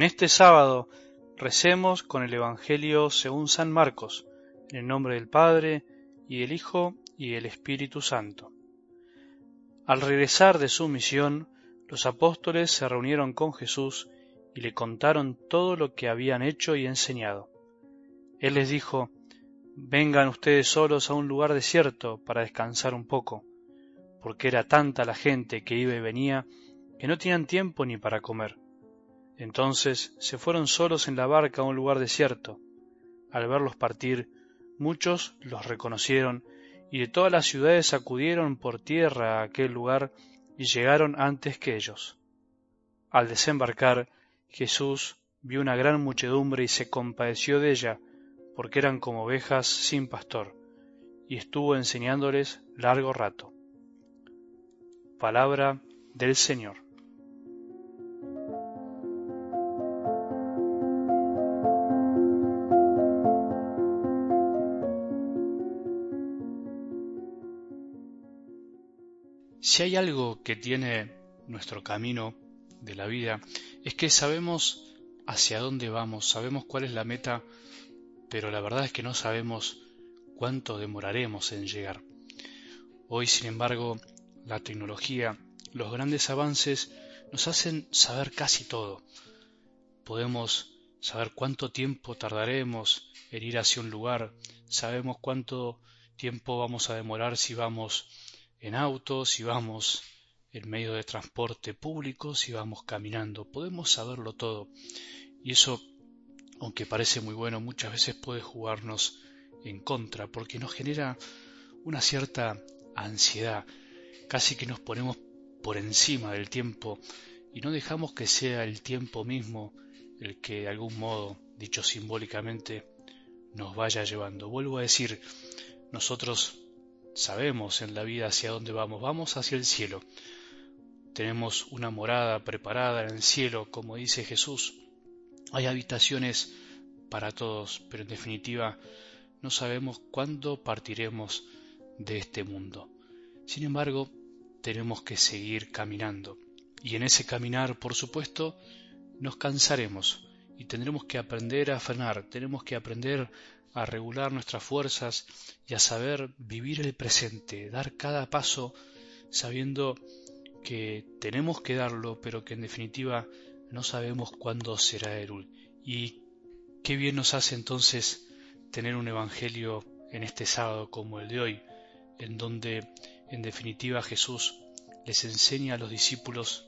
En este sábado recemos con el Evangelio según San Marcos, en el nombre del Padre, y del Hijo, y del Espíritu Santo. Al regresar de su misión, los apóstoles se reunieron con Jesús y le contaron todo lo que habían hecho y enseñado. Él les dijo, Vengan ustedes solos a un lugar desierto para descansar un poco, porque era tanta la gente que iba y venía que no tenían tiempo ni para comer. Entonces se fueron solos en la barca a un lugar desierto. Al verlos partir, muchos los reconocieron y de todas las ciudades acudieron por tierra a aquel lugar y llegaron antes que ellos. Al desembarcar, Jesús vio una gran muchedumbre y se compadeció de ella, porque eran como ovejas sin pastor, y estuvo enseñándoles largo rato. Palabra del Señor. Si hay algo que tiene nuestro camino de la vida, es que sabemos hacia dónde vamos, sabemos cuál es la meta, pero la verdad es que no sabemos cuánto demoraremos en llegar. Hoy, sin embargo, la tecnología, los grandes avances nos hacen saber casi todo. Podemos saber cuánto tiempo tardaremos en ir hacia un lugar, sabemos cuánto tiempo vamos a demorar si vamos en auto, si vamos en medio de transporte público, si vamos caminando, podemos saberlo todo. Y eso, aunque parece muy bueno, muchas veces puede jugarnos en contra, porque nos genera una cierta ansiedad, casi que nos ponemos por encima del tiempo y no dejamos que sea el tiempo mismo el que de algún modo, dicho simbólicamente, nos vaya llevando. Vuelvo a decir, nosotros Sabemos en la vida hacia dónde vamos, vamos hacia el cielo. Tenemos una morada preparada en el cielo, como dice Jesús. Hay habitaciones para todos, pero en definitiva no sabemos cuándo partiremos de este mundo. Sin embargo, tenemos que seguir caminando. Y en ese caminar, por supuesto, nos cansaremos y tendremos que aprender a frenar, tenemos que aprender a regular nuestras fuerzas y a saber vivir el presente, dar cada paso sabiendo que tenemos que darlo, pero que en definitiva no sabemos cuándo será el Y qué bien nos hace entonces tener un evangelio en este sábado como el de hoy, en donde en definitiva Jesús les enseña a los discípulos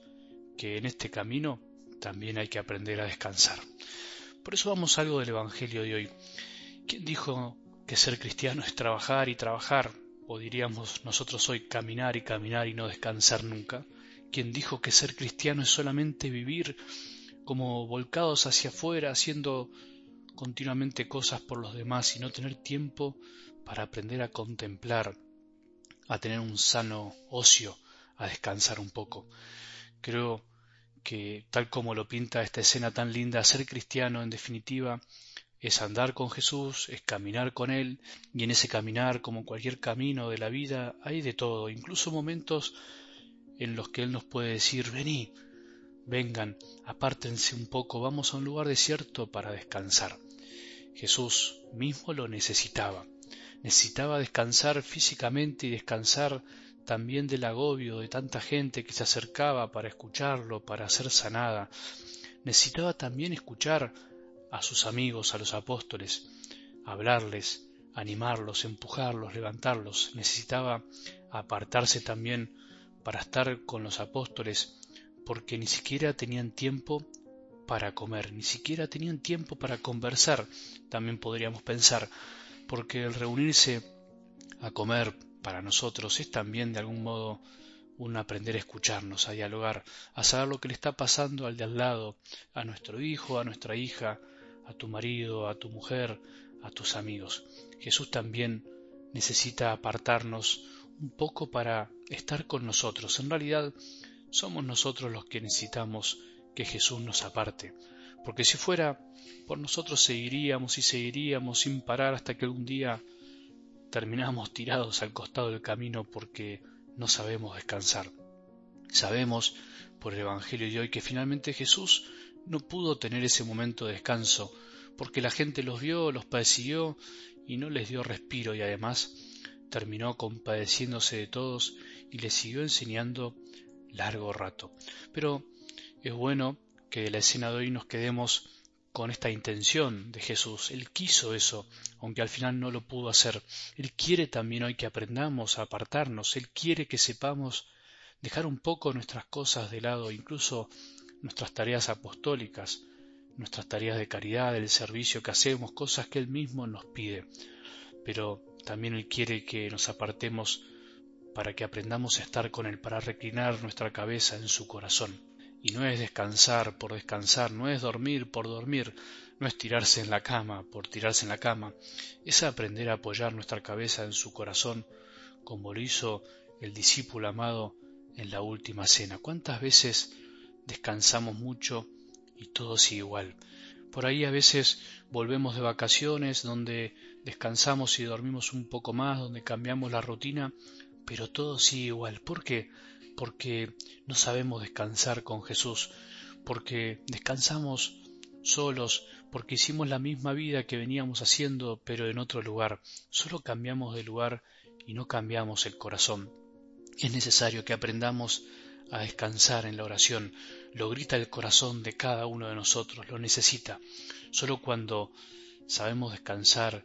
que en este camino también hay que aprender a descansar. Por eso vamos algo del evangelio de hoy. ¿Quién dijo que ser cristiano es trabajar y trabajar? O diríamos nosotros hoy caminar y caminar y no descansar nunca. ¿Quién dijo que ser cristiano es solamente vivir como volcados hacia afuera, haciendo continuamente cosas por los demás y no tener tiempo para aprender a contemplar, a tener un sano ocio, a descansar un poco? Creo que tal como lo pinta esta escena tan linda, ser cristiano en definitiva es andar con Jesús, es caminar con Él, y en ese caminar, como cualquier camino de la vida, hay de todo, incluso momentos en los que Él nos puede decir, vení, vengan, apártense un poco, vamos a un lugar desierto para descansar. Jesús mismo lo necesitaba, necesitaba descansar físicamente y descansar también del agobio de tanta gente que se acercaba para escucharlo, para ser sanada. Necesitaba también escuchar a sus amigos, a los apóstoles, hablarles, animarlos, empujarlos, levantarlos. Necesitaba apartarse también para estar con los apóstoles, porque ni siquiera tenían tiempo para comer, ni siquiera tenían tiempo para conversar, también podríamos pensar, porque el reunirse a comer para nosotros es también de algún modo un aprender a escucharnos, a dialogar, a saber lo que le está pasando al de al lado, a nuestro hijo, a nuestra hija, a tu marido, a tu mujer, a tus amigos. Jesús también necesita apartarnos un poco para estar con nosotros. En realidad somos nosotros los que necesitamos que Jesús nos aparte. Porque si fuera por nosotros seguiríamos y seguiríamos sin parar hasta que algún día terminamos tirados al costado del camino porque no sabemos descansar. Sabemos por el Evangelio de hoy que finalmente Jesús no pudo tener ese momento de descanso, porque la gente los vio, los padeció y no les dio respiro y además terminó compadeciéndose de todos y les siguió enseñando largo rato. Pero es bueno que de la escena de hoy nos quedemos con esta intención de Jesús. Él quiso eso, aunque al final no lo pudo hacer. Él quiere también hoy que aprendamos a apartarnos. Él quiere que sepamos dejar un poco nuestras cosas de lado, incluso nuestras tareas apostólicas, nuestras tareas de caridad, el servicio que hacemos, cosas que Él mismo nos pide. Pero también Él quiere que nos apartemos para que aprendamos a estar con Él, para reclinar nuestra cabeza en su corazón. Y no es descansar por descansar, no es dormir por dormir, no es tirarse en la cama por tirarse en la cama, es aprender a apoyar nuestra cabeza en su corazón, como lo hizo el discípulo amado en la última cena. ¿Cuántas veces descansamos mucho y todo sigue igual? Por ahí a veces volvemos de vacaciones donde descansamos y dormimos un poco más, donde cambiamos la rutina, pero todo sigue igual. ¿Por qué? Porque no sabemos descansar con Jesús, porque descansamos solos, porque hicimos la misma vida que veníamos haciendo, pero en otro lugar. Solo cambiamos de lugar y no cambiamos el corazón. Es necesario que aprendamos a descansar en la oración. Lo grita el corazón de cada uno de nosotros, lo necesita. Solo cuando sabemos descansar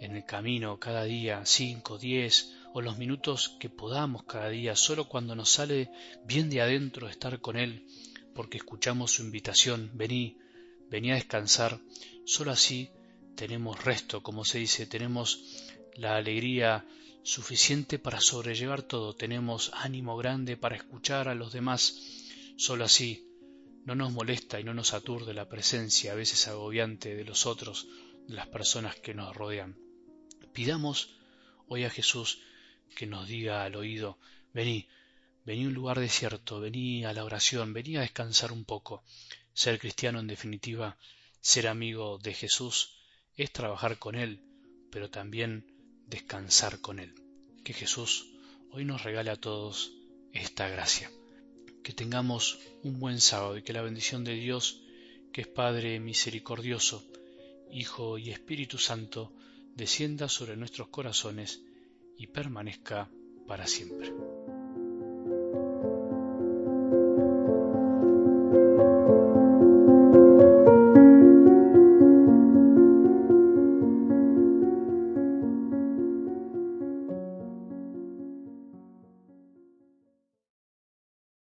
en el camino cada día, cinco, diez o los minutos que podamos cada día, solo cuando nos sale bien de adentro estar con Él, porque escuchamos su invitación, vení, vení a descansar, solo así tenemos resto, como se dice, tenemos la alegría suficiente para sobrellevar todo, tenemos ánimo grande para escuchar a los demás, solo así no nos molesta y no nos aturde la presencia a veces agobiante de los otros, de las personas que nos rodean. Pidamos hoy a Jesús que nos diga al oído, vení, vení a un lugar desierto, vení a la oración, vení a descansar un poco. Ser cristiano, en definitiva, ser amigo de Jesús, es trabajar con Él, pero también descansar con Él. Que Jesús hoy nos regale a todos esta gracia. Que tengamos un buen sábado y que la bendición de Dios, que es Padre misericordioso, Hijo y Espíritu Santo, descienda sobre nuestros corazones y permanezca para siempre.